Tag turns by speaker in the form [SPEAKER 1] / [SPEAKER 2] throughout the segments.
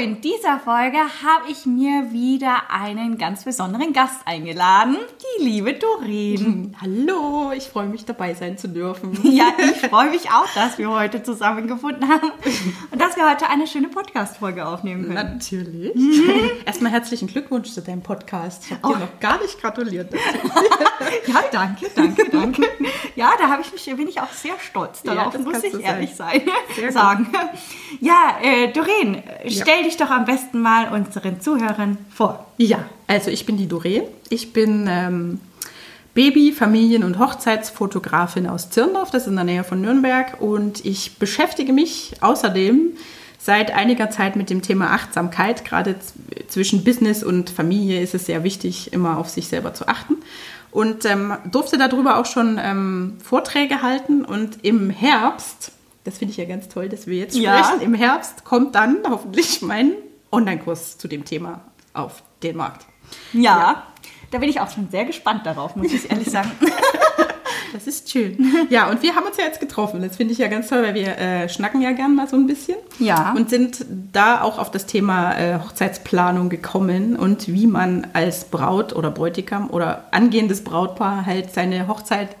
[SPEAKER 1] In dieser Folge habe ich mir wieder einen ganz besonderen Gast eingeladen, die liebe Doreen.
[SPEAKER 2] Hallo, ich freue mich dabei sein zu dürfen.
[SPEAKER 1] Ja, ich freue mich auch, dass wir heute zusammengefunden haben und dass wir heute eine schöne Podcast-Folge aufnehmen können.
[SPEAKER 2] Natürlich. Erstmal herzlichen Glückwunsch zu deinem Podcast. Ich habe oh. dir noch gar nicht gratuliert.
[SPEAKER 1] ja, danke, danke, danke. Ja, da habe ich mich, bin ich auch sehr stolz darauf, ja, muss ich ehrlich sein. sein sagen. Ja, äh, Doreen, stell ja. dich doch am besten mal unseren Zuhörern vor.
[SPEAKER 2] Ja, also ich bin die Doreen. Ich bin ähm, Baby-, Familien- und Hochzeitsfotografin aus Zirndorf, das ist in der Nähe von Nürnberg. Und ich beschäftige mich außerdem seit einiger Zeit mit dem Thema Achtsamkeit. Gerade zwischen Business und Familie ist es sehr wichtig, immer auf sich selber zu achten. Und ähm, durfte darüber auch schon ähm, Vorträge halten. Und im Herbst das finde ich ja ganz toll, dass wir jetzt sprechen. Ja. Im Herbst kommt dann hoffentlich mein Online-Kurs zu dem Thema auf den Markt.
[SPEAKER 1] Ja, ja, da bin ich auch schon sehr gespannt darauf, muss ich ehrlich sagen.
[SPEAKER 2] Das ist schön. Ja, und wir haben uns ja jetzt getroffen. Das finde ich ja ganz toll, weil wir äh, schnacken ja gern mal so ein bisschen.
[SPEAKER 1] Ja.
[SPEAKER 2] Und sind da auch auf das Thema äh, Hochzeitsplanung gekommen und wie man als Braut oder Bräutigam oder angehendes Brautpaar halt seine Hochzeit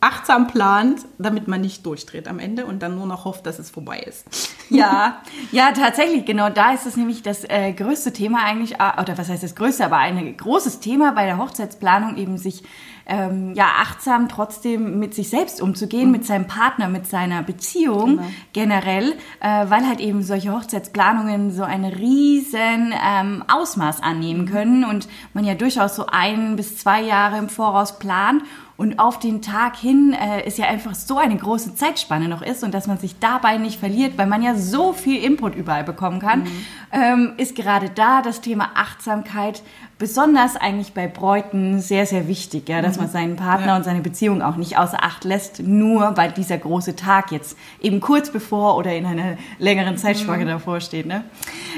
[SPEAKER 2] achtsam plant, damit man nicht durchdreht am Ende und dann nur noch hofft, dass es vorbei ist.
[SPEAKER 1] Ja, ja, tatsächlich, genau. Da ist es nämlich das äh, größte Thema eigentlich, äh, oder was heißt das größte, aber ein großes Thema bei der Hochzeitsplanung eben sich ähm, ja achtsam trotzdem mit sich selbst umzugehen, mhm. mit seinem Partner, mit seiner Beziehung genau. generell, äh, weil halt eben solche Hochzeitsplanungen so ein riesen ähm, Ausmaß annehmen mhm. können und man ja durchaus so ein bis zwei Jahre im Voraus plant und auf den Tag hin äh, ist ja einfach so eine große Zeitspanne noch ist und dass man sich dabei nicht verliert, weil man ja so viel Input überall bekommen kann, mhm. ähm, ist gerade da das Thema Achtsamkeit besonders eigentlich bei Bräuten sehr, sehr wichtig, ja, dass mhm. man seinen Partner ja. und seine Beziehung auch nicht außer Acht lässt, nur weil dieser große Tag jetzt eben kurz bevor oder in einer längeren Zeitspanne mhm. davor steht. Ne?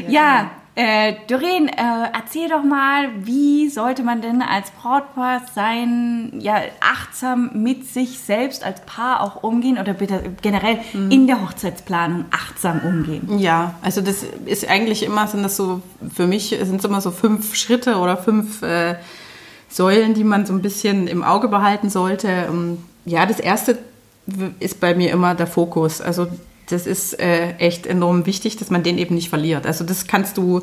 [SPEAKER 1] Ja, ja genau. Äh, Doreen, äh, erzähl doch mal, wie sollte man denn als Brautpaar sein, ja, achtsam mit sich selbst als Paar auch umgehen oder bitte generell mhm. in der Hochzeitsplanung achtsam umgehen?
[SPEAKER 2] Ja, also das ist eigentlich immer, sind das so, für mich sind es immer so fünf Schritte oder fünf äh, Säulen, die man so ein bisschen im Auge behalten sollte. Ja, das erste ist bei mir immer der Fokus. Also das ist äh, echt enorm wichtig, dass man den eben nicht verliert. Also das kannst du,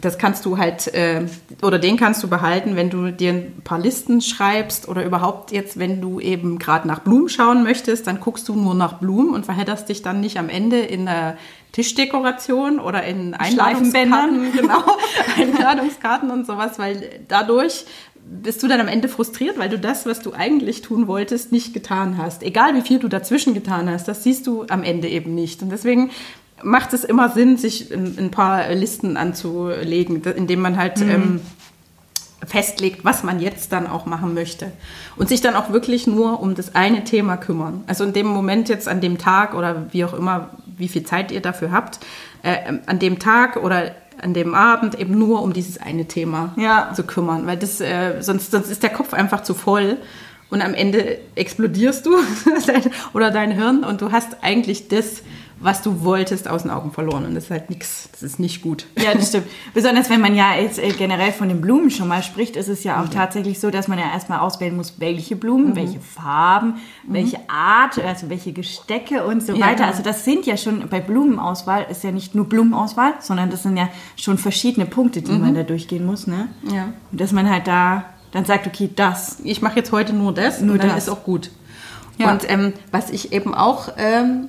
[SPEAKER 2] das kannst du halt, äh, oder den kannst du behalten, wenn du dir ein paar Listen schreibst oder überhaupt jetzt, wenn du eben gerade nach Blumen schauen möchtest, dann guckst du nur nach Blumen und verhedderst dich dann nicht am Ende in der Tischdekoration oder in Einladungskarten, genau, Einladungskarten und sowas, weil dadurch bist du dann am Ende frustriert, weil du das, was du eigentlich tun wolltest, nicht getan hast. Egal wie viel du dazwischen getan hast, das siehst du am Ende eben nicht. Und deswegen macht es immer Sinn, sich ein, paar Listen anzulegen, indem man halt mhm. ähm, festlegt, was man jetzt dann auch machen möchte. Und sich dann auch wirklich nur um das eine Thema kümmern. Also in dem Moment jetzt an dem Tag oder wie auch immer, wie viel Zeit ihr dafür habt, äh, an dem Tag oder an dem Abend eben nur um dieses eine Thema ja. zu kümmern, weil das äh, sonst, sonst ist der Kopf einfach zu voll und am Ende explodierst du oder dein Hirn und du hast eigentlich das was du wolltest, aus den Augen verloren. Und das ist halt nichts, das ist nicht gut.
[SPEAKER 1] Ja, das stimmt. Besonders wenn man ja jetzt äh, generell von den Blumen schon mal spricht, ist es ja auch mhm. tatsächlich so, dass man ja erstmal auswählen muss, welche Blumen, mhm. welche Farben, mhm. welche Art, also welche Gestecke und so ja, weiter. Also das sind ja schon, bei Blumenauswahl ist ja nicht nur Blumenauswahl, sondern das sind ja schon verschiedene Punkte, die man mhm. da durchgehen muss. Ne? Ja. Und dass man halt da dann sagt, okay, das.
[SPEAKER 2] Ich mache jetzt heute nur das nur und dann das. ist auch gut. Ja. Und ähm, was ich eben auch ähm,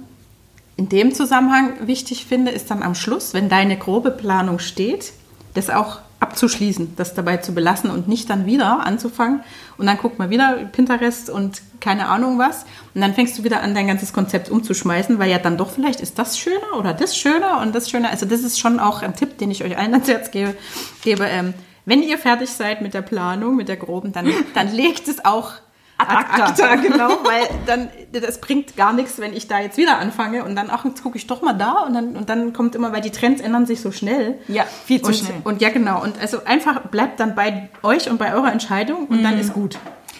[SPEAKER 2] in dem Zusammenhang wichtig finde, ist dann am Schluss, wenn deine grobe Planung steht, das auch ab, abzuschließen, das dabei zu belassen und nicht dann wieder anzufangen. Und dann guckt man wieder Pinterest und keine Ahnung was. Und dann fängst du wieder an, dein ganzes Konzept umzuschmeißen, weil ja dann doch vielleicht ist das schöner oder das schöner und das schöner. Also das ist schon auch ein Tipp, den ich euch allen ans Herz gebe. gebe ähm, wenn ihr fertig seid mit der Planung, mit der groben, dann, dann legt es auch Ad acta. Ad acta, genau, weil dann, das bringt gar nichts, wenn ich da jetzt wieder anfange und dann, ach, jetzt gucke ich doch mal da und dann, und dann kommt immer, weil die Trends ändern sich so schnell.
[SPEAKER 1] Ja, viel zu
[SPEAKER 2] und,
[SPEAKER 1] schnell.
[SPEAKER 2] Und ja, genau. Und also einfach bleibt dann bei euch und bei eurer Entscheidung und mhm. dann ist gut.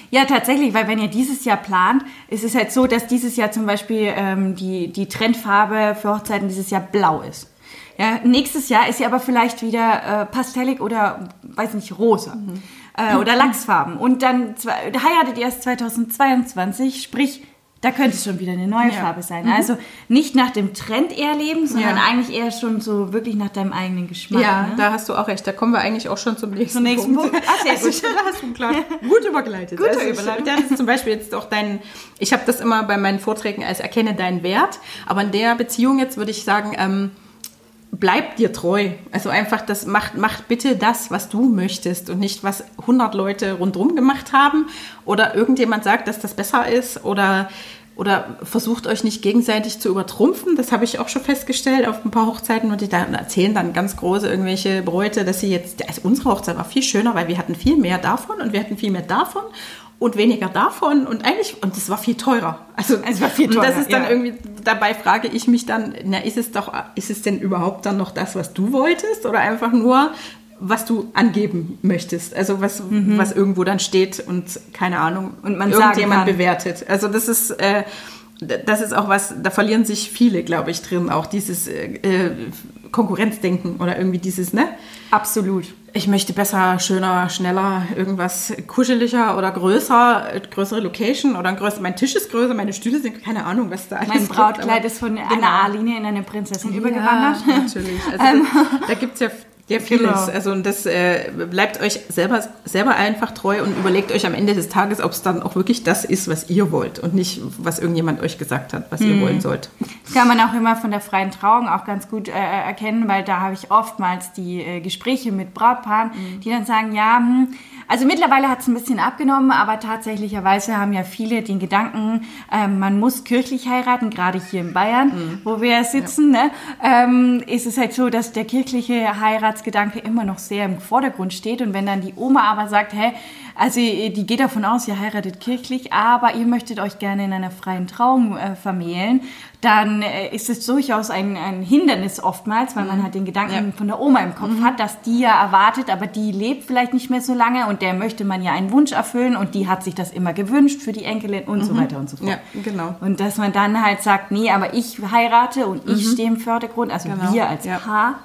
[SPEAKER 1] Ja, tatsächlich, weil wenn ihr dieses Jahr plant, ist es halt so, dass dieses Jahr zum Beispiel ähm, die, die Trendfarbe für Hochzeiten dieses Jahr blau ist. Ja, nächstes Jahr ist sie aber vielleicht wieder äh, pastellig oder, weiß nicht, rosa. Mhm äh, oder Lachsfarben. Und dann heiratet ihr erst 2022, sprich, da könnte es schon wieder eine neue ja. Farbe sein. Mhm. Also nicht nach dem Trend eher leben, sondern ja. eigentlich eher schon so wirklich nach deinem eigenen Geschmack.
[SPEAKER 2] Ja,
[SPEAKER 1] ne?
[SPEAKER 2] da hast du auch recht. Da kommen wir eigentlich auch schon zum nächsten,
[SPEAKER 1] zum nächsten Punkt. Punkt.
[SPEAKER 2] Ach, sehr gut. da hast du klar gut übergeleitet. Gut also überleitet. Dann ist zum Beispiel jetzt auch dein, ich habe das immer bei meinen Vorträgen als erkenne deinen Wert, aber in der Beziehung jetzt würde ich sagen, ähm, bleib dir treu. Also einfach, das macht, macht bitte das, was du möchtest und nicht, was 100 Leute rundherum gemacht haben oder irgendjemand sagt, dass das besser ist oder oder versucht euch nicht gegenseitig zu übertrumpfen. Das habe ich auch schon festgestellt auf ein paar Hochzeiten und die da erzählen dann ganz große irgendwelche Bräute, dass sie jetzt, also unsere Hochzeit war viel schöner, weil wir hatten viel mehr davon und wir hatten viel mehr davon und weniger davon und eigentlich und das war viel teurer. Also es war viel teurer. Und das ist dann ja. irgendwie dabei frage ich mich dann, na ist es doch ist es denn überhaupt dann noch das, was du wolltest oder einfach nur was du angeben möchtest, also was, mhm. was irgendwo dann steht und keine Ahnung
[SPEAKER 1] und man
[SPEAKER 2] irgendjemand bewertet. Also das ist äh, das ist auch was, da verlieren sich viele, glaube ich, drin, auch dieses äh, äh Konkurrenzdenken oder irgendwie dieses, ne?
[SPEAKER 1] Absolut.
[SPEAKER 2] Ich möchte besser, schöner, schneller, irgendwas kuscheliger oder größer, größere Location oder ein größer, mein Tisch ist größer, meine Stühle sind, keine Ahnung, was da
[SPEAKER 1] alles Mein Brautkleid gibt, ist von genau. einer A-Linie in eine Prinzessin ja, übergewandert.
[SPEAKER 2] natürlich. Also ähm. da, da gibt es ja ja, vieles. Genau. Also und das äh, bleibt euch selber, selber einfach treu und überlegt euch am Ende des Tages, ob es dann auch wirklich das ist, was ihr wollt und nicht, was irgendjemand euch gesagt hat, was mhm. ihr wollen sollt.
[SPEAKER 1] Das kann man auch immer von der freien Trauung auch ganz gut äh, erkennen, weil da habe ich oftmals die äh, Gespräche mit Brautpaaren, mhm. die dann sagen, ja, hm, also mittlerweile hat es ein bisschen abgenommen, aber tatsächlicherweise haben ja viele den Gedanken, ähm, man muss kirchlich heiraten, gerade hier in Bayern, mhm. wo wir sitzen, ja. ne, ähm, ist es halt so, dass der kirchliche Heiratsgedanke immer noch sehr im Vordergrund steht. Und wenn dann die Oma aber sagt, hä, also die geht davon aus, ihr heiratet kirchlich, aber ihr möchtet euch gerne in einer freien Trauung äh, vermählen, dann äh, ist es durchaus ein, ein Hindernis oftmals, weil man halt den Gedanken ja. von der Oma im Kopf mhm. hat, dass die ja erwartet, aber die lebt vielleicht nicht mehr so lange und der möchte man ja einen Wunsch erfüllen und die hat sich das immer gewünscht für die Enkelin und mhm. so weiter und so fort.
[SPEAKER 2] Ja, genau.
[SPEAKER 1] Und dass man dann halt sagt, nee, aber ich heirate und mhm. ich stehe im Vordergrund, also genau. wir als ja. Paar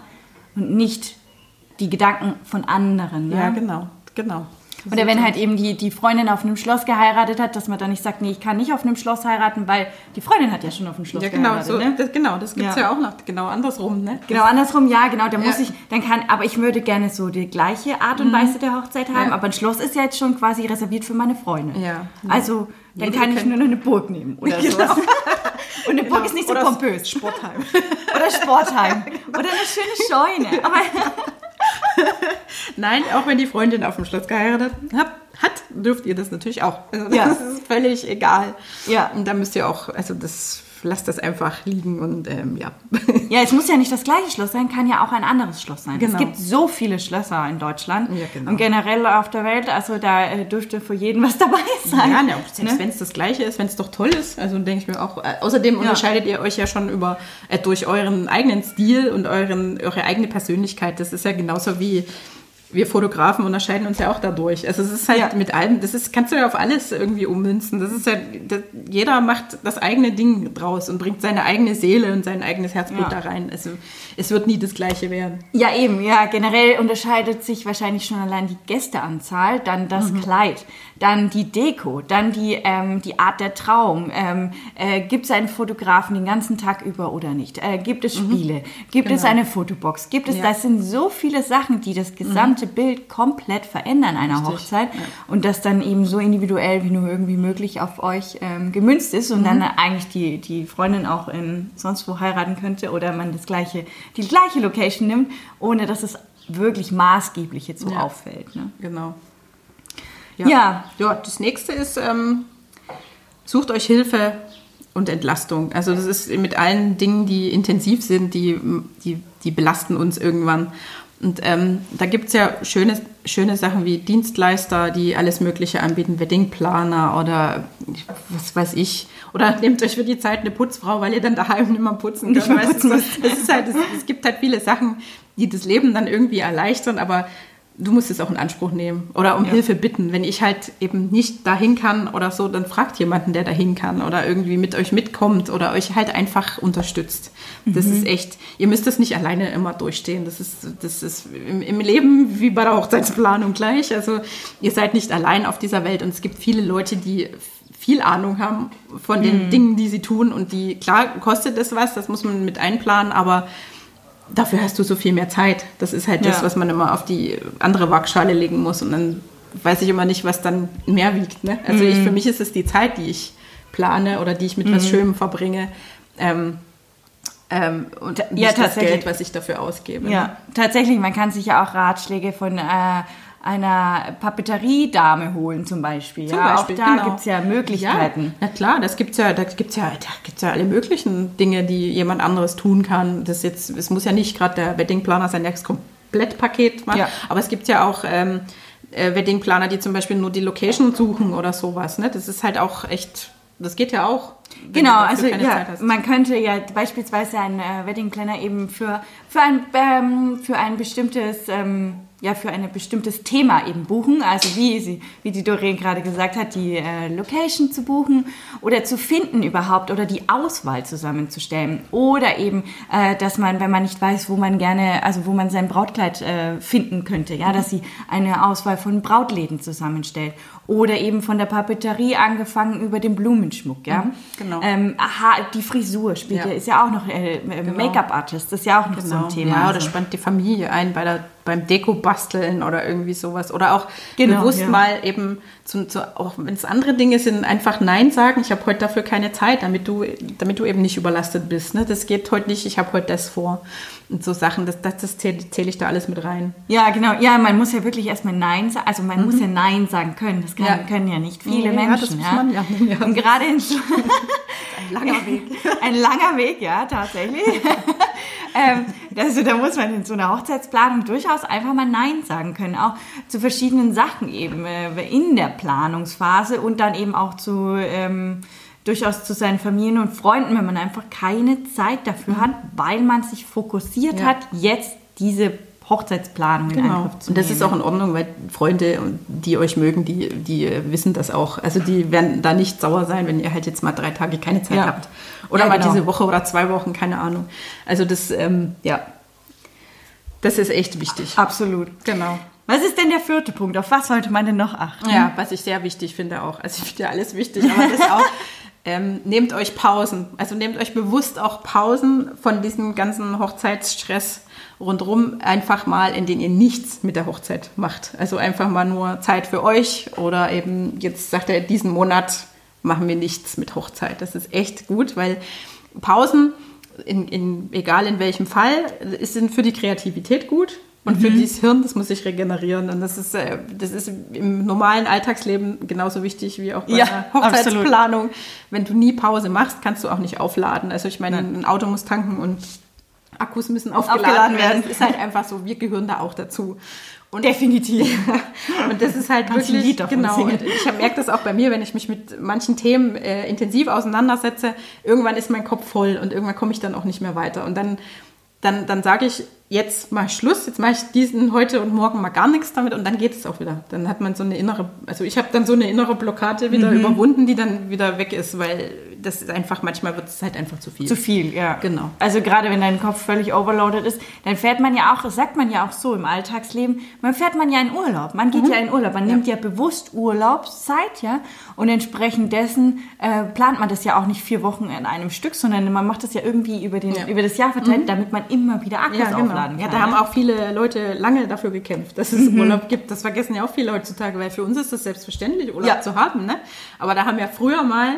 [SPEAKER 1] und nicht die Gedanken von anderen.
[SPEAKER 2] Ja, ja genau, genau.
[SPEAKER 1] Oder wenn halt eben die, die Freundin auf einem Schloss geheiratet hat, dass man dann nicht sagt, nee, ich kann nicht auf einem Schloss heiraten, weil die Freundin hat ja schon auf einem Schloss
[SPEAKER 2] ja, genau,
[SPEAKER 1] geheiratet.
[SPEAKER 2] So, ne? das, genau, das gibt es ja. ja. auch noch, genau andersrum, ne?
[SPEAKER 1] Genau andersrum, ja, genau, da muss ich, dann kann, aber ich würde gerne so die gleiche Art und mhm. Weise der Hochzeit haben, ja. aber ein Schloss ist ja jetzt schon quasi reserviert für meine Freundin.
[SPEAKER 2] Ja.
[SPEAKER 1] Also, dann kann ich nur noch eine Burg nehmen oder genau. sowas. Und eine Burg genau. ist nicht so
[SPEAKER 2] oder
[SPEAKER 1] pompös.
[SPEAKER 2] Sportheim.
[SPEAKER 1] oder Sportheim. Oder eine schöne Scheune. Aber
[SPEAKER 2] Nein, auch wenn die Freundin auf dem Schloss geheiratet hat, hat dürft ihr das natürlich auch. Also
[SPEAKER 1] ja.
[SPEAKER 2] Das ist völlig egal.
[SPEAKER 1] Ja.
[SPEAKER 2] Und da müsst ihr auch, also das lasst das einfach liegen und ähm, ja.
[SPEAKER 1] Ja, es muss ja nicht das gleiche Schloss sein, kann ja auch ein anderes Schloss sein.
[SPEAKER 2] Genau.
[SPEAKER 1] Es gibt so viele Schlösser in Deutschland
[SPEAKER 2] ja, genau.
[SPEAKER 1] und generell auf der Welt, also da äh, dürfte für jeden was dabei sein.
[SPEAKER 2] Ja, ne, selbst ne? wenn es das gleiche ist, wenn es doch toll ist, also denke ich mir auch. Äh, außerdem unterscheidet ihr euch ja schon über äh, durch euren eigenen Stil und euren, eure eigene Persönlichkeit. Das ist ja genauso wie wir Fotografen unterscheiden uns ja auch dadurch. Also es ist halt ja. mit allem, das ist, kannst du ja auf alles irgendwie ummünzen. Das ist ja, das, jeder macht das eigene Ding draus und bringt seine eigene Seele und sein eigenes Herzblut ja. da rein. Also es wird nie das Gleiche werden.
[SPEAKER 1] Ja, eben, ja. Generell unterscheidet sich wahrscheinlich schon allein die Gästeanzahl, dann das mhm. Kleid, dann die Deko, dann die, ähm, die Art der Trauung. Ähm, äh, gibt es einen Fotografen den ganzen Tag über oder nicht? Äh, gibt es mhm. Spiele? Mhm. Gibt genau. es eine Fotobox? Gibt es, ja. das sind so viele Sachen, die das gesamte gesamte Bild komplett verändern einer Richtig. Hochzeit ja. und das dann eben so individuell wie nur irgendwie möglich auf euch ähm, gemünzt ist und mhm. dann eigentlich die, die Freundin auch in sonst wo heiraten könnte oder man das gleiche, die gleiche Location nimmt, ohne dass es wirklich maßgeblich jetzt so
[SPEAKER 2] Ja.
[SPEAKER 1] auffällt. Ne?
[SPEAKER 2] Genau.
[SPEAKER 1] Ja.
[SPEAKER 2] Ja, das nächste ist, ähm, sucht euch Hilfe und Entlastung. Also das ist mit allen Dingen, die intensiv sind, die, die, die belasten uns irgendwann. Und ähm, da gibt es ja schöne, schöne Sachen wie Dienstleister, die alles Mögliche anbieten, Weddingplaner oder was weiß ich. Oder nehmt euch für die Zeit eine Putzfrau, weil ihr dann daheim nicht mehr putzen
[SPEAKER 1] Nicht
[SPEAKER 2] könnt. Weißt du, es, halt, es, es gibt halt viele Sachen, die das Leben dann irgendwie erleichtern, aber du musst es auch in Anspruch nehmen oder um Hilfe bitten. Wenn ich halt eben nicht dahin kann oder so, dann fragt jemanden, der dahin kann oder irgendwie mit euch mitkommt oder euch halt einfach unterstützt. Das ist echt, ihr müsst das nicht alleine immer durchstehen. Das ist, das ist im, im Leben wie bei der Hochzeitsplanung gleich. Also ihr seid nicht allein auf dieser Welt und es gibt viele Leute, die viel Ahnung haben von den Dingen, die sie tun und die, klar, kostet es was, das muss man mit einplanen, aber dafür hast du so viel mehr Zeit. Das ist halt das,
[SPEAKER 1] Ja.
[SPEAKER 2] was man immer auf die andere Waagschale legen muss. Und dann weiß ich immer nicht, was dann mehr wiegt. Ne? Also ich, für mich ist es die Zeit, die ich plane oder die ich mit was Schönem verbringe. Ähm, ähm, und nicht
[SPEAKER 1] Ja,
[SPEAKER 2] das
[SPEAKER 1] tatsächlich.
[SPEAKER 2] Geld, was ich dafür ausgebe. ne?
[SPEAKER 1] Ja, tatsächlich, man kann sich ja auch Ratschläge von äh, einer Papeteriedame holen zum Beispiel.
[SPEAKER 2] Zum
[SPEAKER 1] ja,
[SPEAKER 2] Beispiel,
[SPEAKER 1] auch da
[SPEAKER 2] genau.
[SPEAKER 1] gibt's ja Möglichkeiten.
[SPEAKER 2] Ja, na klar, das gibt's ja, da gibt's ja, da gibt's ja alle möglichen Dinge, die jemand anderes tun kann. Das jetzt, es muss ja nicht gerade der Weddingplaner sein, das Komplettpaket macht,
[SPEAKER 1] Ja.
[SPEAKER 2] aber es gibt ja auch ähm, äh, Weddingplaner, die zum Beispiel nur die Location suchen oder sowas. Ne? Das ist halt auch echt, das geht ja auch.
[SPEAKER 1] Genau, also ja, man könnte ja beispielsweise einen äh, Wedding Planner eben für, für, ein, ähm, für ein bestimmtes ähm, ja, für ein bestimmtes Thema eben buchen, also wie, sie, wie die Doreen gerade gesagt hat, die äh, Location zu buchen oder zu finden überhaupt oder die Auswahl zusammenzustellen oder eben, äh, dass man, wenn man nicht weiß, wo man gerne, also wo man sein Brautkleid äh, finden könnte, ja, dass sie eine Auswahl von Brautläden zusammenstellt oder eben von der Papeterie angefangen über den Blumenschmuck, ja.
[SPEAKER 2] genau.
[SPEAKER 1] Ähm, aha, die Frisur spielt
[SPEAKER 2] Ja.
[SPEAKER 1] ist ja auch noch äh, äh, Make-up-Artist, das ist ja auch noch so ein Thema.
[SPEAKER 2] Ja, oder
[SPEAKER 1] also.
[SPEAKER 2] spannt die Familie ein bei der, beim Deko-Basteln oder irgendwie sowas. Oder auch
[SPEAKER 1] Genau,
[SPEAKER 2] bewusst
[SPEAKER 1] ja.
[SPEAKER 2] mal eben, zu, zu, auch wenn es andere Dinge sind, einfach Nein sagen. Ich habe heute dafür keine Zeit, damit du, damit du eben nicht überlastet bist. Ne? Das geht heute nicht, ich habe heute das vor. Und so Sachen, das, das, das zähle zähl ich da alles mit rein.
[SPEAKER 1] Ja, genau. Ja, man muss ja wirklich erstmal Nein sagen. Also man muss ja Nein sagen können. Das kann,
[SPEAKER 2] Ja.
[SPEAKER 1] können ja nicht viele
[SPEAKER 2] Nee,
[SPEAKER 1] Menschen. Ja,
[SPEAKER 2] ja. Ja.
[SPEAKER 1] Und gerade in
[SPEAKER 2] Ein langer Weg.
[SPEAKER 1] ein langer Weg, ja, tatsächlich. ähm, also da muss man in so einer Hochzeitsplanung durchaus einfach mal Nein sagen können. Auch zu verschiedenen Sachen eben äh, in der Planungsphase und dann eben auch zu... Ähm, durchaus zu seinen Familien und Freunden, wenn man einfach keine Zeit dafür hat, weil man sich fokussiert
[SPEAKER 2] Mhm. Ja.
[SPEAKER 1] hat, jetzt diese Hochzeitsplanung in
[SPEAKER 2] Genau.
[SPEAKER 1] Angriff zu
[SPEAKER 2] Und das
[SPEAKER 1] nehmen.
[SPEAKER 2] ist auch in Ordnung, weil Freunde, die euch mögen, die, die wissen das auch. Also die werden da nicht sauer sein, wenn ihr halt jetzt mal drei Tage keine Zeit
[SPEAKER 1] Ja.
[SPEAKER 2] habt. Oder
[SPEAKER 1] Ja,
[SPEAKER 2] mal
[SPEAKER 1] genau.
[SPEAKER 2] diese Woche oder zwei Wochen, keine Ahnung. Also das, ähm, ja, das ist echt wichtig.
[SPEAKER 1] Absolut.
[SPEAKER 2] Genau.
[SPEAKER 1] Was ist denn der vierte Punkt? Auf was sollte man denn noch achten?
[SPEAKER 2] Ja, was ich sehr wichtig finde auch. Also ich finde ja alles wichtig, aber das auch. Ähm, nehmt euch Pausen. Also nehmt euch bewusst auch Pausen von diesem ganzen Hochzeitsstress rundherum, einfach mal, in denen ihr nichts mit der Hochzeit macht. Also einfach mal nur Zeit für euch oder eben jetzt sagt er, diesen Monat machen wir nichts mit Hochzeit. Das ist echt gut, weil Pausen, in, in, egal in welchem Fall, sind für die Kreativität gut. Und für dieses Hirn, das muss sich regenerieren. Und das ist, äh, das ist im normalen Alltagsleben genauso wichtig wie auch bei
[SPEAKER 1] Ja,
[SPEAKER 2] einer Hochzeitsplanung. Wenn du nie Pause machst, kannst du auch nicht aufladen. Also ich meine, ein Auto muss tanken und Akkus müssen aufgeladen,
[SPEAKER 1] Aufgeladen
[SPEAKER 2] werden.
[SPEAKER 1] werden.
[SPEAKER 2] Das ist halt einfach so, wir gehören da auch dazu. Und
[SPEAKER 1] Definitiv.
[SPEAKER 2] und das ist halt
[SPEAKER 1] ein
[SPEAKER 2] wirklich,
[SPEAKER 1] Lied
[SPEAKER 2] genau,
[SPEAKER 1] singen.
[SPEAKER 2] und ich merke das auch bei mir, wenn ich mich mit manchen Themen äh, intensiv auseinandersetze, irgendwann ist mein Kopf voll und irgendwann komme ich dann auch nicht mehr weiter. Und dann, dann, dann sage ich, jetzt mal Schluss, jetzt mache ich diesen heute und morgen mal gar nichts damit und dann geht es auch wieder. Dann hat man so eine innere, also ich habe dann so eine innere Blockade wieder
[SPEAKER 1] Mhm.
[SPEAKER 2] überwunden, die dann wieder weg ist, weil das ist einfach, manchmal wird es halt einfach zu viel.
[SPEAKER 1] Zu viel, ja.
[SPEAKER 2] Genau.
[SPEAKER 1] Also gerade wenn dein Kopf völlig overloaded ist, dann fährt man ja auch, das sagt man ja auch so im Alltagsleben, man fährt man ja in Urlaub. Man geht ja in Urlaub. Man nimmt ja bewusst Urlaubszeit, ja. Und entsprechend dessen äh, plant man das ja auch nicht vier Wochen in einem Stück, sondern man macht das ja irgendwie über, den,
[SPEAKER 2] Ja.
[SPEAKER 1] über das Jahr verteilt, damit man immer wieder Akkus
[SPEAKER 2] Ja, genau.
[SPEAKER 1] aufladen kann.
[SPEAKER 2] Ja, da haben auch viele Leute lange dafür gekämpft, dass es Urlaub gibt. Das vergessen ja auch viele heutzutage, weil für uns ist das selbstverständlich, Urlaub
[SPEAKER 1] Ja.
[SPEAKER 2] zu haben. Ne? Aber da haben ja früher mal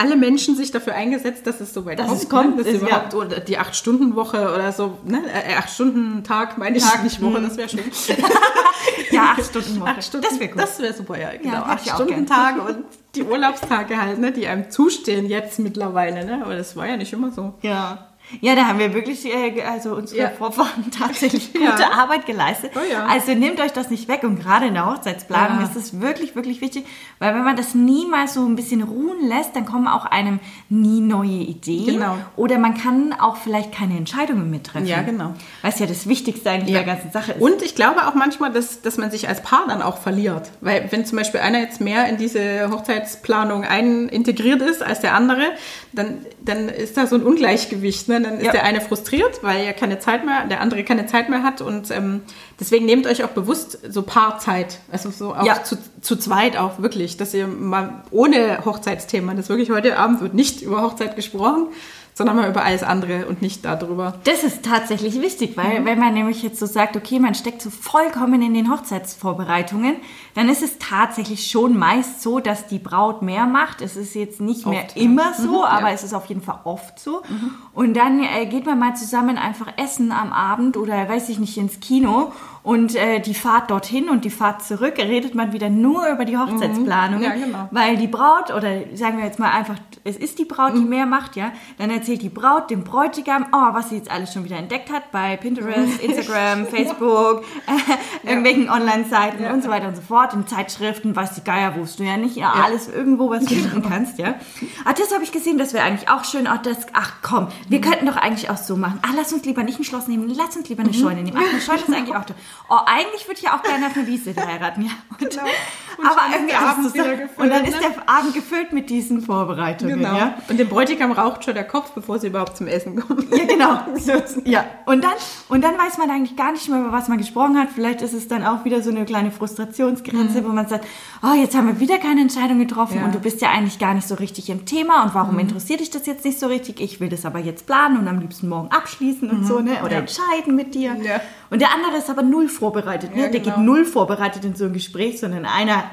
[SPEAKER 2] alle Menschen sich dafür eingesetzt, dass es so weit
[SPEAKER 1] Dass
[SPEAKER 2] kommt.
[SPEAKER 1] es kommt,
[SPEAKER 2] ne? dass
[SPEAKER 1] ist-
[SPEAKER 2] überhaupt oder die Acht-Stunden-Woche oder so, ne? äh, Acht-Stunden-Tag, meine ich,
[SPEAKER 1] Tag,
[SPEAKER 2] nicht Woche, das wäre schön.
[SPEAKER 1] Ja, acht Stunden Woche.
[SPEAKER 2] Acht Stunden,
[SPEAKER 1] Das wäre gut.
[SPEAKER 2] Das wäre super, ja. Genau,
[SPEAKER 1] hätte
[SPEAKER 2] acht Stunden. Tage und die Urlaubstage halt, ne, die einem zustehen jetzt mittlerweile, ne? Aber das war ja nicht immer so.
[SPEAKER 1] Ja. Ja, da haben wir wirklich, äh, also unsere
[SPEAKER 2] Ja.
[SPEAKER 1] Vorfahren tatsächlich
[SPEAKER 2] Ja.
[SPEAKER 1] gute Arbeit geleistet.
[SPEAKER 2] Oh ja.
[SPEAKER 1] Also nehmt euch das nicht weg und gerade in der Hochzeitsplanung
[SPEAKER 2] Ja.
[SPEAKER 1] ist es wirklich, wirklich wichtig, weil wenn man das niemals so ein bisschen ruhen lässt, dann kommen auch einem nie neue Ideen.
[SPEAKER 2] Genau.
[SPEAKER 1] Oder man kann auch vielleicht keine Entscheidungen mittreffen.
[SPEAKER 2] Ja, genau.
[SPEAKER 1] Was ja das Wichtigste eigentlich
[SPEAKER 2] Ja.
[SPEAKER 1] der ganzen Sache ist.
[SPEAKER 2] Und ich glaube auch manchmal, dass, dass man sich als Paar dann auch verliert. Weil wenn zum Beispiel einer jetzt mehr in diese Hochzeitsplanung ein integriert ist als der andere, dann, dann ist da so ein Ungleichgewicht. Ne? Dann ist
[SPEAKER 1] Ja.
[SPEAKER 2] der eine frustriert, weil er keine Zeit mehr, der andere keine Zeit mehr hat. Und ähm, deswegen nehmt euch auch bewusst so Paarzeit. Also so auch
[SPEAKER 1] Ja.
[SPEAKER 2] zu, zu zweit auch wirklich, dass ihr mal ohne Hochzeitsthema, das wirklich heute Abend wird nicht über Hochzeit gesprochen, sondern mal über alles andere und nicht darüber.
[SPEAKER 1] Das ist tatsächlich wichtig,
[SPEAKER 2] Mhm.
[SPEAKER 1] weil wenn man nämlich jetzt so sagt, okay, man steckt so vollkommen in den Hochzeitsvorbereitungen, dann ist es tatsächlich schon meist so, dass die Braut mehr macht. Es ist jetzt nicht mehr
[SPEAKER 2] Oft, ja.
[SPEAKER 1] immer so,
[SPEAKER 2] Mhm,
[SPEAKER 1] aber
[SPEAKER 2] ja.
[SPEAKER 1] es ist auf jeden Fall oft so. Und dann äh, geht man mal zusammen einfach essen am Abend oder weiß ich nicht ins Kino und äh, die Fahrt dorthin und die Fahrt zurück redet man wieder nur über die Hochzeitsplanung,
[SPEAKER 2] Ja, genau.
[SPEAKER 1] weil die Braut oder sagen wir jetzt mal einfach, es ist die Braut,
[SPEAKER 2] Mhm.
[SPEAKER 1] die mehr macht, ja, dann erzählt die Braut dem Bräutigam, oh, was sie jetzt alles schon wieder entdeckt hat bei Pinterest, Instagram, Facebook, äh, irgendwelchen Online-Seiten und so weiter und so fort, in Zeitschriften, weiß die Geier, wusst du ja nicht, ja, alles irgendwo, was du finden kannst, ja. Ah, das habe ich gesehen, das wäre eigentlich auch schön, ach, das, ach komm, wir
[SPEAKER 2] Mhm.
[SPEAKER 1] könnten doch eigentlich auch so machen, ah, lass uns lieber nicht ein Schloss nehmen, lass uns lieber eine
[SPEAKER 2] Mhm.
[SPEAKER 1] Scheune nehmen, ach, eine Scheune ist eigentlich auch toll. Oh, eigentlich würde ich ja auch gerne auf eine Wiese heiraten, ja. Und,
[SPEAKER 2] Genau. Und
[SPEAKER 1] aber
[SPEAKER 2] ist
[SPEAKER 1] irgendwie
[SPEAKER 2] der
[SPEAKER 1] ist
[SPEAKER 2] Abend wieder gefüllt,
[SPEAKER 1] Und dann ist
[SPEAKER 2] ne?
[SPEAKER 1] der Abend gefüllt mit diesen Vorbereitungen,
[SPEAKER 2] Genau.
[SPEAKER 1] ja.
[SPEAKER 2] Und dem Bräutigam raucht schon der Kopf, bevor sie überhaupt zum Essen kommen.
[SPEAKER 1] Ja, genau. Ja. Und dann, und dann weiß man eigentlich gar nicht mehr, über was man gesprochen hat. Vielleicht ist es dann auch wieder so eine kleine Frustrationsgrenze, wo man sagt, oh, jetzt haben wir wieder keine Entscheidung getroffen
[SPEAKER 2] Ja.
[SPEAKER 1] und du bist ja eigentlich gar nicht so richtig im Thema und warum interessiert dich das jetzt nicht so richtig? Ich will das aber jetzt planen und am liebsten morgen abschließen und so, ne? Oder
[SPEAKER 2] Ja.
[SPEAKER 1] entscheiden mit dir. Und der andere ist aber null vorbereitet, ne?
[SPEAKER 2] Ja,
[SPEAKER 1] Der
[SPEAKER 2] genau.
[SPEAKER 1] geht null vorbereitet in so ein Gespräch, sondern einer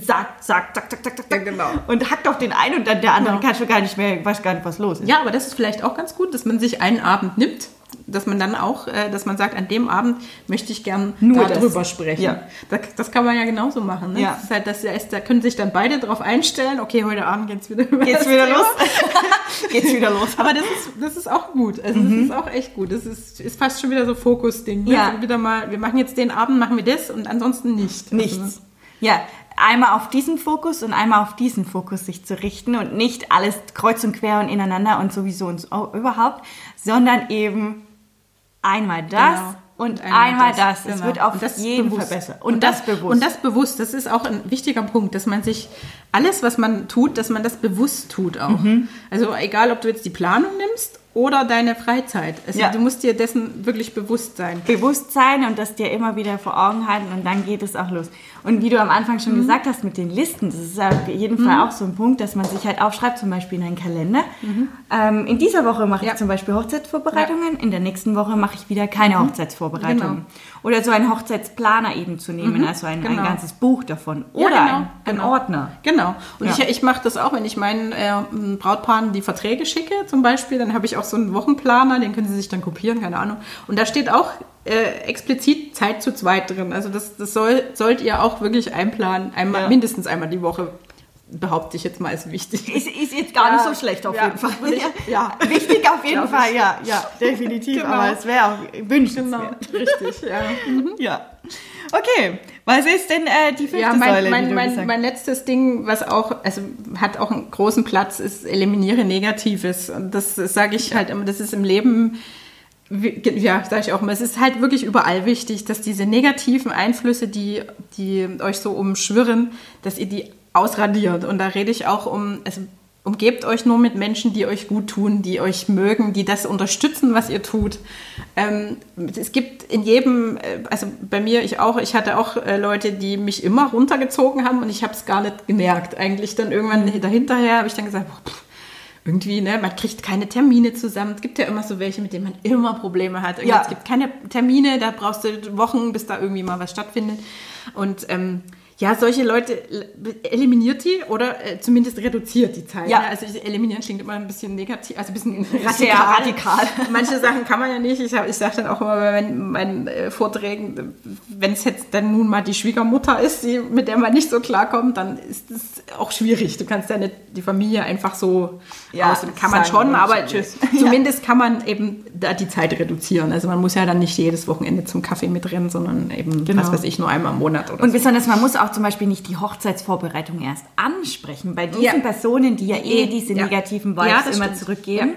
[SPEAKER 1] sagt, sagt, zack, zack, zack, zack,
[SPEAKER 2] Ja,
[SPEAKER 1] zack,
[SPEAKER 2] genau.
[SPEAKER 1] und hackt auf den einen und dann der andere
[SPEAKER 2] Genau.
[SPEAKER 1] kann schon gar nicht mehr, weiß gar nicht, was los ist.
[SPEAKER 2] Ja, aber das ist vielleicht auch ganz gut, dass man sich einen Abend nimmt, dass man dann auch, äh, dass man sagt, an dem Abend möchte ich gern
[SPEAKER 1] Nur das.
[SPEAKER 2] darüber sprechen.
[SPEAKER 1] Ja.
[SPEAKER 2] Das, das kann man ja genauso machen. Ne?
[SPEAKER 1] Ja.
[SPEAKER 2] Das ist halt, das ist, da können sich dann beide darauf einstellen, okay, heute Abend geht's wieder über
[SPEAKER 1] Geht's
[SPEAKER 2] das
[SPEAKER 1] wieder
[SPEAKER 2] Thema.
[SPEAKER 1] los? Geht's wieder los?
[SPEAKER 2] Aber das ist, das ist auch gut. Also das ist auch echt gut. Das ist, ist fast schon wieder so Fokus-Ding. Ne?
[SPEAKER 1] Ja.
[SPEAKER 2] Also wieder mal, wir machen jetzt den Abend, machen wir das und ansonsten nicht.
[SPEAKER 1] Nichts.
[SPEAKER 2] Also,
[SPEAKER 1] Ja, einmal auf diesen Fokus und einmal auf diesen Fokus sich zu richten und nicht alles kreuz und quer und ineinander und sowieso und so überhaupt, sondern eben einmal das
[SPEAKER 2] Genau.
[SPEAKER 1] und einmal, das. Es
[SPEAKER 2] genau.
[SPEAKER 1] wird auf
[SPEAKER 2] Und das
[SPEAKER 1] jeden
[SPEAKER 2] bewusst.
[SPEAKER 1] Fall besser. Und, das, bewusst.
[SPEAKER 2] Und das bewusst, das ist auch ein wichtiger Punkt, dass man sich alles, was man tut, dass man das bewusst tut auch.
[SPEAKER 1] Mhm.
[SPEAKER 2] Also egal, ob du jetzt die Planung nimmst oder deine Freizeit. Also
[SPEAKER 1] Ja.
[SPEAKER 2] du musst dir dessen wirklich bewusst sein.
[SPEAKER 1] Bewusstsein und das dir immer wieder vor Augen halten und dann geht es auch los. Und wie du am Anfang
[SPEAKER 2] Mhm.
[SPEAKER 1] schon gesagt hast mit den Listen, das ist auf jeden Fall auch so ein Punkt, dass man sich halt aufschreibt, zum Beispiel in einen Kalender. Ähm, in dieser Woche mache ich
[SPEAKER 2] Mhm. Ja.
[SPEAKER 1] zum Beispiel Hochzeitsvorbereitungen, in der nächsten Woche mache ich wieder keine Hochzeitsvorbereitungen.
[SPEAKER 2] Genau.
[SPEAKER 1] Oder so einen Hochzeitsplaner eben zu nehmen, also ein, ein
[SPEAKER 2] genau.
[SPEAKER 1] ganzes Buch davon.
[SPEAKER 2] Ja,
[SPEAKER 1] Oder
[SPEAKER 2] genau,
[SPEAKER 1] ein, ein
[SPEAKER 2] genau.
[SPEAKER 1] Ordner.
[SPEAKER 2] Genau. Und
[SPEAKER 1] Ja.
[SPEAKER 2] ich, ich mache das auch, wenn ich meinen äh, Brautpaaren die Verträge schicke, zum Beispiel, dann habe ich auch so einen Wochenplaner, den können sie sich dann kopieren, keine Ahnung. Und da steht auch äh, explizit Zeit zu zweit drin. Also das, das soll, sollt ihr auch wirklich einplanen, einmal,
[SPEAKER 1] Ja.
[SPEAKER 2] mindestens einmal die Woche, behaupte ich jetzt mal, ist wichtig.
[SPEAKER 1] Ist, ist jetzt gar
[SPEAKER 2] Ja,
[SPEAKER 1] nicht so schlecht auf
[SPEAKER 2] ja,
[SPEAKER 1] jeden Fall.
[SPEAKER 2] ich- ja.
[SPEAKER 1] Wichtig auf jeden Fall, ja, ja, definitiv.
[SPEAKER 2] Genau.
[SPEAKER 1] Aber es wäre auch wünschenswert.
[SPEAKER 2] richtig, ja.
[SPEAKER 1] Ja. Okay, was ist denn äh, die fünfte
[SPEAKER 2] Ja, mein,
[SPEAKER 1] Säule,
[SPEAKER 2] mein, mein, mein letztes Ding, was auch, also hat auch einen großen Platz, ist eliminiere Negatives. Und das sage ich halt immer, das ist im Leben, ja, sage ich auch immer, es ist halt wirklich überall wichtig, dass diese negativen Einflüsse, die, die euch so umschwirren, dass ihr die ausradiert. Und da rede ich auch um, also umgebt euch nur mit Menschen, die euch gut tun, die euch mögen, die das unterstützen, was ihr tut. Ähm, es gibt in jedem, äh, also bei mir, ich auch, ich hatte auch äh, Leute, die mich immer runtergezogen haben und ich habe es gar nicht gemerkt. Eigentlich dann irgendwann dahinterher habe ich dann gesagt, pff, irgendwie, ne, man kriegt keine Termine zusammen. Es gibt ja immer so welche, mit denen man immer Probleme hat.
[SPEAKER 1] Ja.
[SPEAKER 2] Es gibt keine Termine, da brauchst du Wochen, bis da irgendwie mal was stattfindet. Und ähm, ja, solche Leute eliminiert die oder äh, zumindest reduziert die Zeit.
[SPEAKER 1] Ja.
[SPEAKER 2] Ne? Also eliminieren klingt immer ein bisschen negativ, also ein bisschen
[SPEAKER 1] Sehr radikal.
[SPEAKER 2] Manche Sachen kann man ja nicht. Ich, ich sage dann auch immer bei meinen, meinen äh, Vorträgen, wenn es jetzt dann nun mal die Schwiegermutter ist, die, mit der man nicht so klarkommt, dann ist es auch schwierig. Du kannst ja nicht die Familie einfach so
[SPEAKER 1] Ja,
[SPEAKER 2] aus, kann man schon, aber
[SPEAKER 1] tschüss.
[SPEAKER 2] zumindest kann man eben da die Zeit reduzieren. Also man muss ja dann nicht jedes Wochenende zum Kaffee mitrennen, sondern eben,
[SPEAKER 1] Genau.
[SPEAKER 2] was weiß ich, nur einmal im Monat oder
[SPEAKER 1] Und
[SPEAKER 2] so.
[SPEAKER 1] besonders, man muss auch zum Beispiel nicht die Hochzeitsvorbereitung erst ansprechen. Bei diesen
[SPEAKER 2] Ja.
[SPEAKER 1] Personen, die ja eh diese negativen Vibes immer
[SPEAKER 2] stimmt.
[SPEAKER 1] zurückgeben.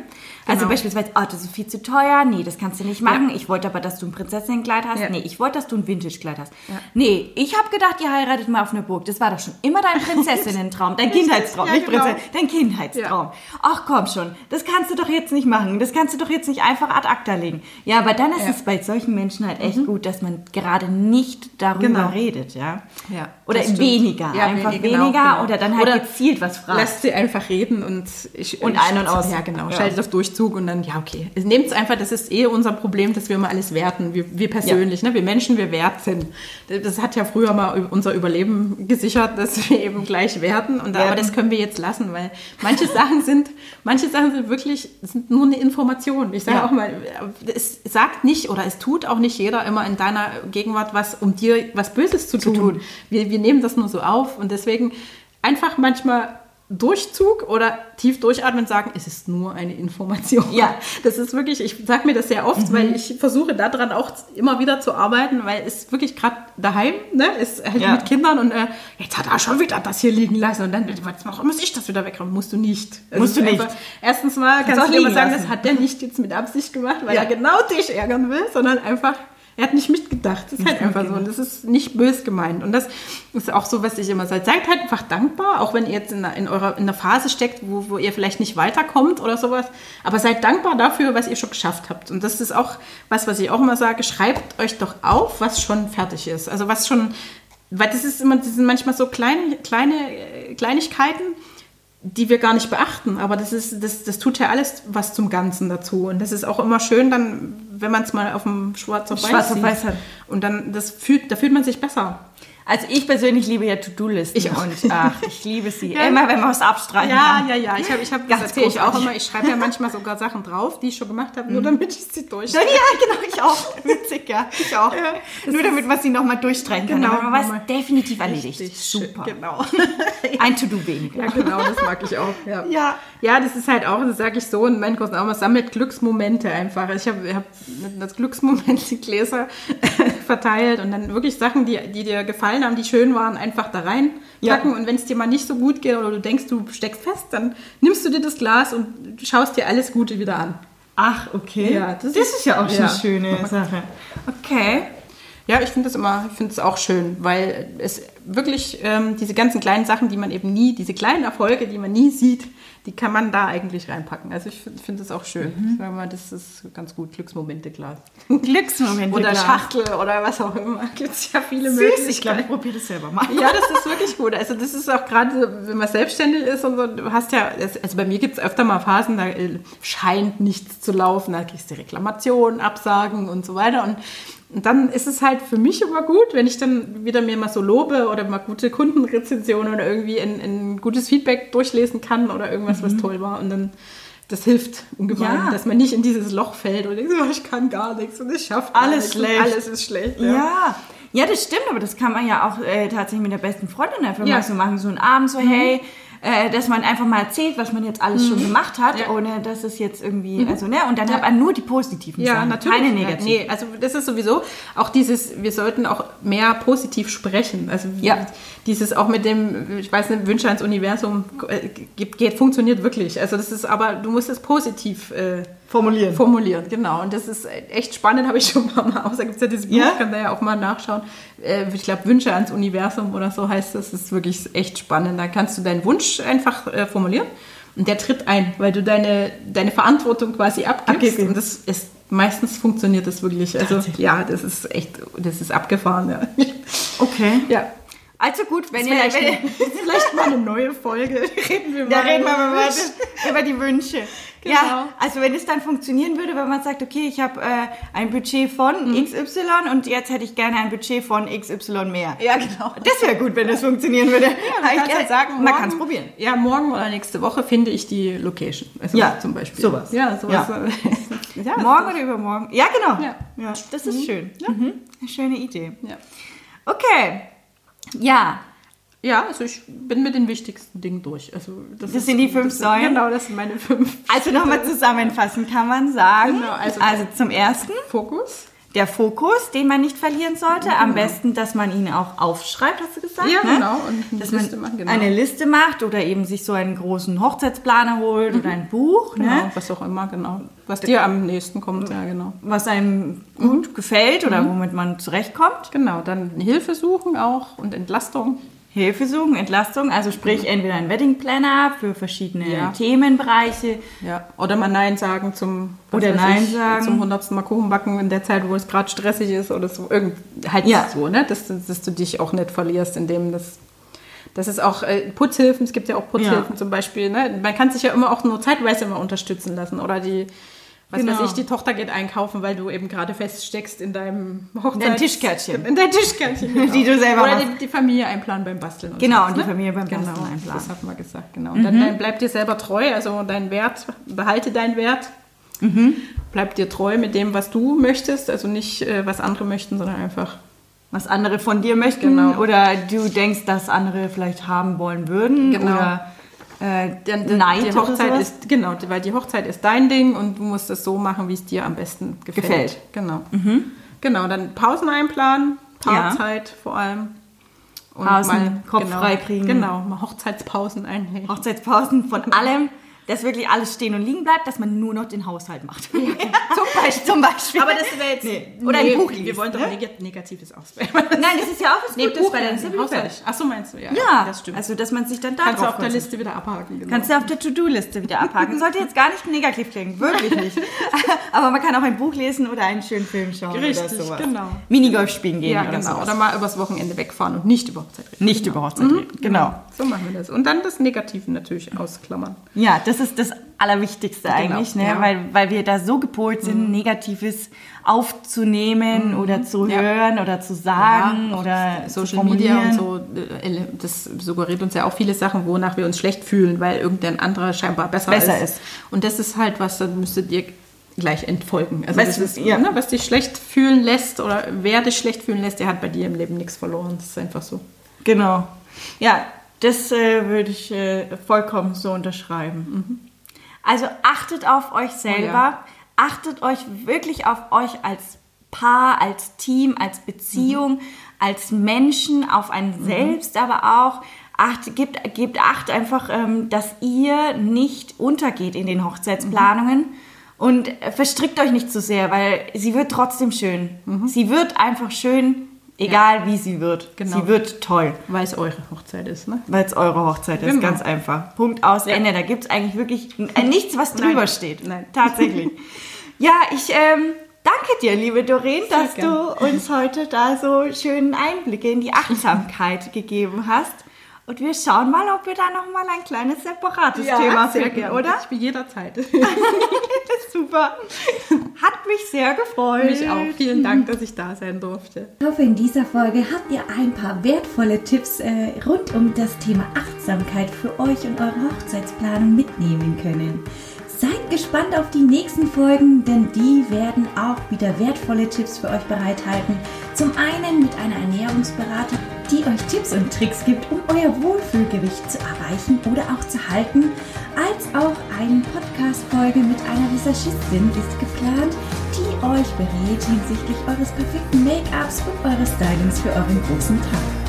[SPEAKER 2] Ja,
[SPEAKER 1] Also
[SPEAKER 2] genau.
[SPEAKER 1] beispielsweise, oh, das ist viel zu teuer. Nee, das kannst du nicht machen.
[SPEAKER 2] Ja.
[SPEAKER 1] Ich wollte aber, dass du ein Prinzessinnenkleid hast.
[SPEAKER 2] Ja.
[SPEAKER 1] Nee, ich wollte, dass du ein Vintage-Kleid hast. Nee, ich habe gedacht, ihr heiratet mal auf einer Burg. Das war doch schon immer dein Prinzessinnentraum. Dein Kindheitstraum,
[SPEAKER 2] Ja,
[SPEAKER 1] nicht
[SPEAKER 2] genau.
[SPEAKER 1] Prinzessin. Dein Kindheitstraum. Ach komm schon, das kannst du doch jetzt nicht machen. Das kannst du doch jetzt nicht einfach ad acta legen. Ja, aber dann ist
[SPEAKER 2] Ja. Mhm.
[SPEAKER 1] es bei solchen Menschen halt echt gut, dass man gerade nicht darüber
[SPEAKER 2] Genau.
[SPEAKER 1] redet, ja.
[SPEAKER 2] Ja,
[SPEAKER 1] Oder weniger,
[SPEAKER 2] Ja,
[SPEAKER 1] einfach
[SPEAKER 2] wenig- genau,
[SPEAKER 1] weniger
[SPEAKER 2] genau.
[SPEAKER 1] oder dann halt
[SPEAKER 2] Oder
[SPEAKER 1] gezielt was fragen.
[SPEAKER 2] Lasst sie einfach reden und ich,
[SPEAKER 1] Und
[SPEAKER 2] ich-
[SPEAKER 1] ein und aus.
[SPEAKER 2] Ja, genau.
[SPEAKER 1] Ja.
[SPEAKER 2] Schaltet auf Durchzug und dann, ja, okay. Nehmt es einfach, das ist eh unser Problem, dass wir immer alles werten. Wir, wir persönlich, ne? wir Menschen, wir werten. Das hat ja früher mal unser Überleben gesichert, dass wir eben gleich werten. Und aber
[SPEAKER 1] Werten.
[SPEAKER 2] das können wir jetzt lassen, weil manche Sachen sind, manche Sachen sind wirklich, sind nur eine Information. Ich sage
[SPEAKER 1] Ja.
[SPEAKER 2] auch mal, es sagt nicht oder es tut auch nicht jeder immer in deiner Gegenwart was, um dir was Böses zu tun.
[SPEAKER 1] tun.
[SPEAKER 2] Wir, wir nehmen das nur so auf und deswegen einfach manchmal Durchzug oder tief durchatmen und sagen, es ist nur eine Information.
[SPEAKER 1] Ja.
[SPEAKER 2] Das ist wirklich, ich sage mir das sehr oft, weil ich versuche daran auch immer wieder zu arbeiten, weil es wirklich gerade daheim, ne, ist halt
[SPEAKER 1] Ja.
[SPEAKER 2] mit Kindern und äh, jetzt hat er schon wieder das hier liegen lassen und dann, was mache, muss ich das wieder wegräumen? Musst du nicht. Es
[SPEAKER 1] Musst du nicht.
[SPEAKER 2] Einfach, erstens mal
[SPEAKER 1] Kannst
[SPEAKER 2] kannst du immer sagen,
[SPEAKER 1] lassen.
[SPEAKER 2] das hat der nicht jetzt mit Absicht gemacht, weil
[SPEAKER 1] Ja.
[SPEAKER 2] er genau dich ärgern will, sondern einfach er hat nicht mitgedacht. Das ist halt einfach so. Und das ist nicht bös gemeint. Und das ist auch so, was ich immer sage. Seid halt einfach dankbar, auch wenn ihr jetzt in, einer- in eurer in einer Phase steckt, wo, wo ihr vielleicht nicht weiterkommt oder sowas. Aber seid dankbar dafür, was ihr schon geschafft habt. Und das ist auch was, was ich auch immer sage. Schreibt euch doch auf, was schon fertig ist. Also was schon, weil das ist immer, das sind manchmal so kleine, kleine äh, Kleinigkeiten, die wir gar nicht beachten. Aber das ist, das, das tut ja alles was zum Ganzen dazu. Und das ist auch immer schön, dann, wenn man es mal auf dem Schwarz auf Weiß
[SPEAKER 1] Schwarz auf
[SPEAKER 2] sieht.
[SPEAKER 1] Weiß hat.
[SPEAKER 2] Und dann, das fühlt, da fühlt man sich besser.
[SPEAKER 1] Also ich persönlich liebe ja To-Do-Listen
[SPEAKER 2] Ich auch.
[SPEAKER 1] und ach, ich liebe sie.
[SPEAKER 2] Ja.
[SPEAKER 1] Immer wenn man was abstreichen
[SPEAKER 2] Ja,
[SPEAKER 1] kann.
[SPEAKER 2] ja, ja. Ich habe, ich hab, das erzähle ich auch immer. Ich schreibe ja manchmal sogar Sachen drauf, die ich schon gemacht habe, nur damit ich sie durch.
[SPEAKER 1] Ja, genau, ich auch. Witzig, ja. Ich auch.
[SPEAKER 2] Ja,
[SPEAKER 1] Nur damit man sie nochmal durchstreichen kann.
[SPEAKER 2] Genau,
[SPEAKER 1] Aber man weiß definitiv erledigt.
[SPEAKER 2] Richtig
[SPEAKER 1] Super.
[SPEAKER 2] Genau.
[SPEAKER 1] Ein To-Do weniger.
[SPEAKER 2] Ja, genau, das mag ich auch. Ja,
[SPEAKER 1] Ja.
[SPEAKER 2] ja das ist halt auch, das sage ich so in meinen Kursen auch mal, sammelt Glücksmomente einfach. Ich habe hab das Glücksmoment, die Gläser verteilt und dann wirklich Sachen, die, die dir gefallen haben, die schön waren, einfach da rein
[SPEAKER 1] Ja.
[SPEAKER 2] Und wenn es dir mal nicht so gut geht oder du denkst, du steckst fest, dann nimmst du dir das Glas und schaust dir alles Gute wieder an.
[SPEAKER 1] Ach, okay.
[SPEAKER 2] Ja,
[SPEAKER 1] das,
[SPEAKER 2] das
[SPEAKER 1] ist,
[SPEAKER 2] ist-
[SPEAKER 1] ja auch schon
[SPEAKER 2] ja.
[SPEAKER 1] eine schöne Sache. Okay.
[SPEAKER 2] Ja, ich finde das immer, ich finde es auch schön, weil es wirklich ähm, diese ganzen kleinen Sachen, die man eben nie, diese kleinen Erfolge, die man nie sieht, die kann man da eigentlich reinpacken. Also ich finde find das auch schön. Ich sag mal, das ist ganz gut. Glücksmomente, klar.
[SPEAKER 1] Glücksmomente.
[SPEAKER 2] Oder
[SPEAKER 1] klar.
[SPEAKER 2] Schachtel oder was auch immer. Gibt es ja viele
[SPEAKER 1] Süß,
[SPEAKER 2] Möglichkeiten.
[SPEAKER 1] ich glaube, ich probiere das selber mal.
[SPEAKER 2] Ja, das ist wirklich gut. Also das ist auch gerade, wenn man selbstständig ist und so, du hast ja, also bei mir gibt es öfter mal Phasen, da äh, scheint nichts zu laufen, da kriegst du Reklamationen, Absagen und so weiter. Und, und dann ist es halt für mich immer gut, wenn ich dann wieder mir mal so lobe oder mal gute Kundenrezensionen oder irgendwie ein, ein gutes Feedback durchlesen kann oder irgendwas, was toll war. Und dann das hilft ungemein,
[SPEAKER 1] Ja.
[SPEAKER 2] dass man nicht in dieses Loch fällt und denkt, oh, ich kann gar nichts und ich schaffe
[SPEAKER 1] Alles schlecht.
[SPEAKER 2] Alles ist schlecht.
[SPEAKER 1] Ja. ja. das stimmt, aber das kann man ja auch äh, tatsächlich mit der besten Freundin einfach
[SPEAKER 2] Ja.
[SPEAKER 1] mal so machen. So einen Abend so, hey, äh, dass man einfach mal erzählt, was man jetzt alles schon gemacht hat,
[SPEAKER 2] Ja.
[SPEAKER 1] ohne dass es jetzt irgendwie, also ne, und dann hat man nur die positiven
[SPEAKER 2] Ja,
[SPEAKER 1] Sachen,
[SPEAKER 2] natürlich.
[SPEAKER 1] keine
[SPEAKER 2] Ja,
[SPEAKER 1] negativen.
[SPEAKER 2] Nee, also das ist sowieso auch dieses, wir sollten auch mehr positiv sprechen. Also
[SPEAKER 1] Ja.
[SPEAKER 2] dieses auch mit dem, ich weiß nicht, Wünsche ans Universum äh, geht, geht, funktioniert wirklich. Also das ist aber, du musst es positiv äh,
[SPEAKER 1] Formulieren.
[SPEAKER 2] formulieren, genau. Und das ist echt spannend, habe ich schon ein paar Mal aus. Da gibt es ja dieses Buch,
[SPEAKER 1] Ja?
[SPEAKER 2] kann da ja auch mal nachschauen. Äh, ich glaube, Wünsche ans Universum oder so heißt das. Das ist wirklich echt spannend. Da kannst du deinen Wunsch einfach äh, formulieren und der tritt ein, weil du deine, deine Verantwortung quasi abgibst.
[SPEAKER 1] Abgibst.
[SPEAKER 2] Und das ist meistens funktioniert das wirklich. Also ja, das ist echt, das ist abgefahren. Ja.
[SPEAKER 1] Okay.
[SPEAKER 2] ja.
[SPEAKER 1] Also gut, wenn ihr,
[SPEAKER 2] Vielleicht,
[SPEAKER 1] wenn ihr
[SPEAKER 2] vielleicht mal eine neue Folge. Reden wir mal.
[SPEAKER 1] da reden wir mal über, die Wünsche. Ja,
[SPEAKER 2] Genau.
[SPEAKER 1] also wenn es dann funktionieren würde, wenn man sagt, okay, ich habe äh, ein Budget von XY und jetzt hätte ich gerne ein Budget von XY mehr.
[SPEAKER 2] Ja, genau.
[SPEAKER 1] Das wäre gut, wenn das funktionieren würde.
[SPEAKER 2] Ja, man kann halt sagen,
[SPEAKER 1] man
[SPEAKER 2] morgen-
[SPEAKER 1] kann es probieren.
[SPEAKER 2] Ja, morgen oder nächste Woche finde ich die Location. Also
[SPEAKER 1] Ja,
[SPEAKER 2] zum Beispiel.
[SPEAKER 1] sowas.
[SPEAKER 2] Ja, sowas.
[SPEAKER 1] Ja.
[SPEAKER 2] Ja,
[SPEAKER 1] Morgen oder übermorgen? Ja, genau.
[SPEAKER 2] Ja.
[SPEAKER 1] ja das ist schön. Mhm. Eine schöne Idee.
[SPEAKER 2] Ja.
[SPEAKER 1] Okay. Ja,
[SPEAKER 2] ja, also ich bin mit den wichtigsten Dingen durch. Also das,
[SPEAKER 1] Das sind die fünf Säulen?
[SPEAKER 2] Genau, das sind meine fünf.
[SPEAKER 1] also nochmal zusammenfassen kann man sagen.
[SPEAKER 2] Genau, also-
[SPEAKER 1] also zum ersten
[SPEAKER 2] Fokus.
[SPEAKER 1] Der Fokus, den man nicht verlieren sollte. Am besten, dass man ihn auch aufschreibt, hast du gesagt?
[SPEAKER 2] Ja,
[SPEAKER 1] ne?
[SPEAKER 2] genau. Und eine
[SPEAKER 1] dass
[SPEAKER 2] Liste
[SPEAKER 1] man
[SPEAKER 2] machen, genau.
[SPEAKER 1] eine Liste macht oder eben sich so einen großen Hochzeitsplaner holt oder ein Buch,
[SPEAKER 2] Genau,
[SPEAKER 1] ne?
[SPEAKER 2] was auch immer, genau. Was dir am nächsten kommt, ja, genau.
[SPEAKER 1] was einem gut gefällt oder womit man zurechtkommt.
[SPEAKER 2] Genau, dann Hilfe suchen auch und Entlastung.
[SPEAKER 1] Hilfe suchen, Entlastung, also sprich entweder ein Wedding Planner für verschiedene
[SPEAKER 2] Ja.
[SPEAKER 1] Themenbereiche.
[SPEAKER 2] Ja. Oder mal Nein sagen zum
[SPEAKER 1] Oder Nein
[SPEAKER 2] ich,
[SPEAKER 1] sagen.
[SPEAKER 2] zum hundertsten Mal Kuchen backen in der Zeit, wo es gerade stressig ist oder so. Irgend, halt
[SPEAKER 1] Ja.
[SPEAKER 2] so, ne? Dass, du- dass du dich auch nicht verlierst, indem das. Das ist auch äh, Putzhilfen, es gibt ja auch Putzhilfen
[SPEAKER 1] Ja.
[SPEAKER 2] zum Beispiel. Ne? Man kann sich ja immer auch nur zeitweise immer unterstützen lassen. Oder die, was
[SPEAKER 1] Genau.
[SPEAKER 2] weiß ich, die Tochter geht einkaufen, weil du eben gerade feststeckst in deinem Hochzeits...
[SPEAKER 1] dein Tischkärtchen.
[SPEAKER 2] In dein Tischkärtchen, genau.
[SPEAKER 1] Die du selber
[SPEAKER 2] Oder die, die Familie einplanen beim Basteln. Und
[SPEAKER 1] Genau,
[SPEAKER 2] sowas,
[SPEAKER 1] und die
[SPEAKER 2] ne?
[SPEAKER 1] Familie beim Basteln
[SPEAKER 2] genau,
[SPEAKER 1] einplanen.
[SPEAKER 2] Das hat man gesagt, genau. Und dann, dann bleib dir selber treu, also dein Wert, behalte deinen Wert. Bleib dir treu mit dem, was du möchtest, also nicht, äh, was andere möchten, sondern einfach.
[SPEAKER 1] was andere von dir möchten
[SPEAKER 2] Genau.
[SPEAKER 1] oder du denkst, dass andere vielleicht haben wollen würden
[SPEAKER 2] Genau.
[SPEAKER 1] oder äh,
[SPEAKER 2] Die,
[SPEAKER 1] Neid
[SPEAKER 2] die Hochzeit ist, genau, weil die Hochzeit ist dein Ding und du musst es so machen, wie es dir am besten gefällt.
[SPEAKER 1] Gefällt.
[SPEAKER 2] Genau. Genau, dann Pausen einplanen,
[SPEAKER 1] Ja.
[SPEAKER 2] Paarzeit vor allem. Und
[SPEAKER 1] Pausen, Kopf
[SPEAKER 2] genau,
[SPEAKER 1] frei kriegen.
[SPEAKER 2] Genau, mal Hochzeitspausen einlegen.
[SPEAKER 1] Hochzeitspausen von allem, dass wirklich alles stehen und liegen bleibt, dass man nur noch den Haushalt macht. Zum Beispiel. Zum Beispiel.
[SPEAKER 2] Aber das wäre jetzt.
[SPEAKER 1] Nee. Oder ein Buch liest.
[SPEAKER 2] Wir wollen doch
[SPEAKER 1] ne?
[SPEAKER 2] neg Negatives auswählen.
[SPEAKER 1] Nein, das ist ja auch was
[SPEAKER 2] Nee,
[SPEAKER 1] Gutes,
[SPEAKER 2] Buch
[SPEAKER 1] weil dann ist ja
[SPEAKER 2] Haushalt.
[SPEAKER 1] fertig.
[SPEAKER 2] Ach so, meinst du, ja.
[SPEAKER 1] Ja,
[SPEAKER 2] das stimmt.
[SPEAKER 1] also dass man sich dann da
[SPEAKER 2] Kannst du auf der. Liste wieder abhaken. Genau.
[SPEAKER 1] Kannst du auf der To-Do-Liste wieder abhaken. Sollte jetzt gar nicht negativ klingen, wirklich nicht. Aber man kann auch ein Buch lesen oder einen schönen Film schauen
[SPEAKER 2] Richtig,
[SPEAKER 1] oder sowas.
[SPEAKER 2] genau.
[SPEAKER 1] Minigolf spielen gehen
[SPEAKER 2] ja,
[SPEAKER 1] oder
[SPEAKER 2] genau.
[SPEAKER 1] sowas.
[SPEAKER 2] Oder mal übers Wochenende wegfahren und nicht über Hochzeit reden.
[SPEAKER 1] Nicht über Hochzeit reden, genau.
[SPEAKER 2] So machen wir das. Und dann das Negative natürlich ausklammern.
[SPEAKER 1] Ja, das ist das Allerwichtigste eigentlich, ne?
[SPEAKER 2] ja. Mhm.
[SPEAKER 1] weil, weil wir da so gepolt sind, Negatives aufzunehmen oder zu
[SPEAKER 2] Mhm. Ja.
[SPEAKER 1] hören oder zu sagen
[SPEAKER 2] auch
[SPEAKER 1] oder
[SPEAKER 2] Social Media und so, äh, das suggeriert uns ja auch viele Sachen, wonach wir uns schlecht fühlen, weil irgendein anderer scheinbar besser,
[SPEAKER 1] Besser
[SPEAKER 2] ist.
[SPEAKER 1] ist.
[SPEAKER 2] Und das ist halt was, dann müsstet ihr gleich entfolgen. Also
[SPEAKER 1] Was-
[SPEAKER 2] das ist,
[SPEAKER 1] ja.
[SPEAKER 2] ne, was dich schlecht fühlen lässt oder wer dich schlecht fühlen lässt, der hat bei dir im Leben nichts verloren. Das ist einfach so.
[SPEAKER 1] Genau. Ja, das äh, würde ich äh, vollkommen so unterschreiben. Also achtet auf euch selber,
[SPEAKER 2] Oh ja.
[SPEAKER 1] achtet euch wirklich auf euch als Paar, als Team, als Beziehung, als Menschen, auf einen selbst, aber auch acht, gebt, gebt acht einfach, ähm, dass ihr nicht untergeht in den Hochzeitsplanungen. Und äh, verstrickt euch nicht zu sehr, weil sie wird trotzdem schön. Sie wird einfach schön, egal wie sie wird.
[SPEAKER 2] Genau.
[SPEAKER 1] Sie wird toll.
[SPEAKER 2] Weil es eure Hochzeit ist, ne?
[SPEAKER 1] Weil es eure Hochzeit ist,
[SPEAKER 2] Genau.
[SPEAKER 1] ganz einfach. Punkt aus, Ende. Da gibt es eigentlich wirklich äh, nichts, was drüber
[SPEAKER 2] Nein.
[SPEAKER 1] steht.
[SPEAKER 2] Nein.
[SPEAKER 1] Tatsächlich. ja, ich ähm, danke dir, liebe Doreen, dass
[SPEAKER 2] gern.
[SPEAKER 1] du uns heute da so schönen Einblicke in die Achtsamkeit gegeben hast. Und wir schauen mal, ob wir da nochmal ein kleines separates Thema
[SPEAKER 2] sehr
[SPEAKER 1] finden,
[SPEAKER 2] gerne.
[SPEAKER 1] oder?
[SPEAKER 2] Ich bin jederzeit.
[SPEAKER 1] Super. Hat mich sehr gefreut.
[SPEAKER 2] Mich auch. Vielen Dank, dass ich da sein durfte.
[SPEAKER 3] Ich hoffe, in dieser Folge habt ihr ein paar wertvolle Tipps äh, rund um das Thema Achtsamkeit für euch und eure Hochzeitsplanung mitnehmen können. Seid gespannt auf die nächsten Folgen, denn die werden auch wieder wertvolle Tipps für euch bereithalten. Zum einen mit einer Ernährungsberatung, die euch Tipps und Tricks gibt, um euer Wohlfühlgewicht zu erreichen oder auch zu halten, als auch eine Podcast-Folge mit einer Visagistin ist geplant, die euch berät hinsichtlich eures perfekten Make-ups und eures Stylings für euren großen Tag.